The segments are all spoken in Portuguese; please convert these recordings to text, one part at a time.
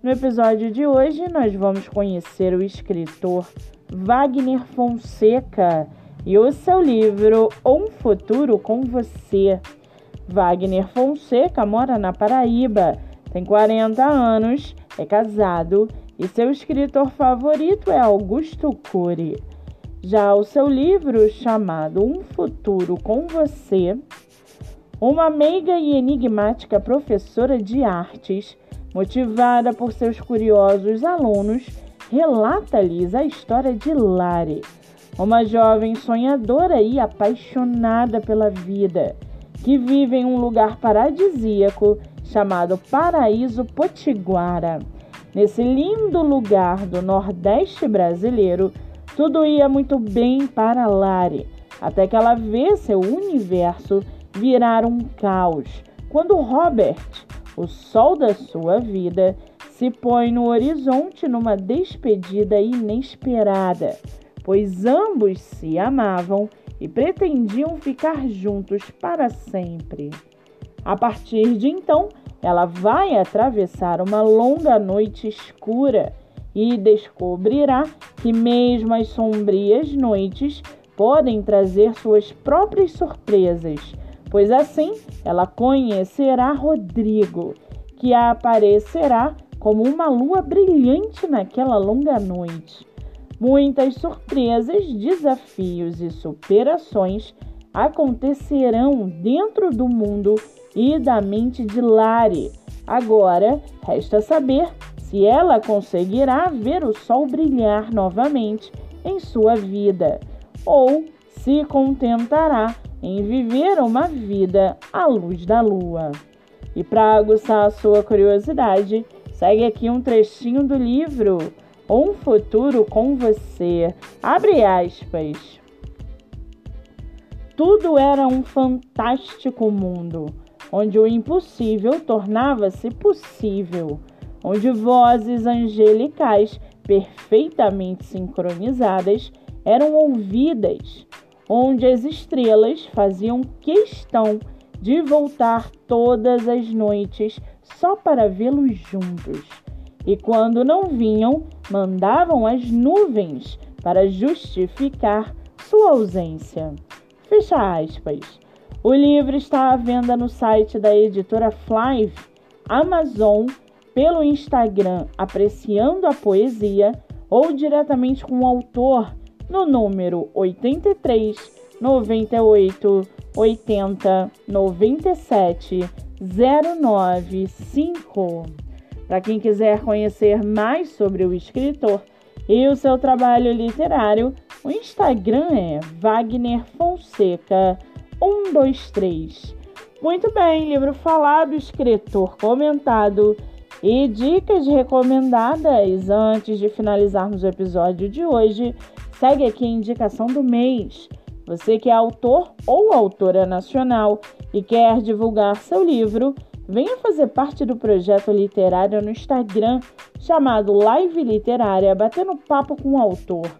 No episódio de hoje, nós vamos conhecer o escritor Wagner Fonseca e o seu livro Um Futuro com Você. Wagner Fonseca mora na Paraíba, tem 40 anos, é casado e seu escritor favorito é Augusto Cury. Já o seu livro, chamado Um Futuro com Você, uma meiga e enigmática professora de artes Motivada por seus curiosos alunos, relata-lhes a história de Lari, uma jovem sonhadora e apaixonada pela vida, que vive em um lugar paradisíaco chamado Paraíso Potiguara. Nesse lindo lugar do Nordeste brasileiro, tudo ia muito bem para Lari, até que ela vê seu universo virar um caos, quando Robert, o sol da sua vida se põe no horizonte numa despedida inesperada, pois ambos se amavam e pretendiam ficar juntos para sempre. A partir de então, ela vai atravessar uma longa noite escura e descobrirá que, mesmo as sombrias noites, podem trazer suas próprias surpresas pois assim ela conhecerá Rodrigo, que aparecerá como uma lua brilhante naquela longa noite. Muitas surpresas, desafios e superações acontecerão dentro do mundo e da mente de Lari. Agora resta saber se ela conseguirá ver o sol brilhar novamente em sua vida ou se contentará em viver uma vida à luz da lua. E para aguçar a sua curiosidade, segue aqui um trechinho do livro Um Futuro com Você. Abre aspas. Tudo era um fantástico mundo, onde o impossível tornava-se possível, onde vozes angelicais perfeitamente sincronizadas eram ouvidas onde as estrelas faziam questão de voltar todas as noites só para vê-los juntos. E quando não vinham, mandavam as nuvens para justificar sua ausência. Fecha aspas. O livro está à venda no site da editora Flive, Amazon, pelo Instagram Apreciando a Poesia ou diretamente com o autor no número 83 98 80 97 095. Para quem quiser conhecer mais sobre o escritor e o seu trabalho literário, o Instagram é Wagner Fonseca 123. Muito bem, livro falado, escritor comentado e dicas recomendadas antes de finalizarmos o episódio de hoje. Segue aqui a indicação do mês. Você que é autor ou autora nacional e quer divulgar seu livro, venha fazer parte do projeto literário no Instagram chamado Live Literária Batendo Papo com o Autor.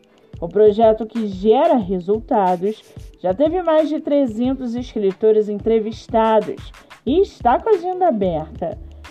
O projeto que gera resultados já teve mais de 300 escritores entrevistados e está com a agenda aberta.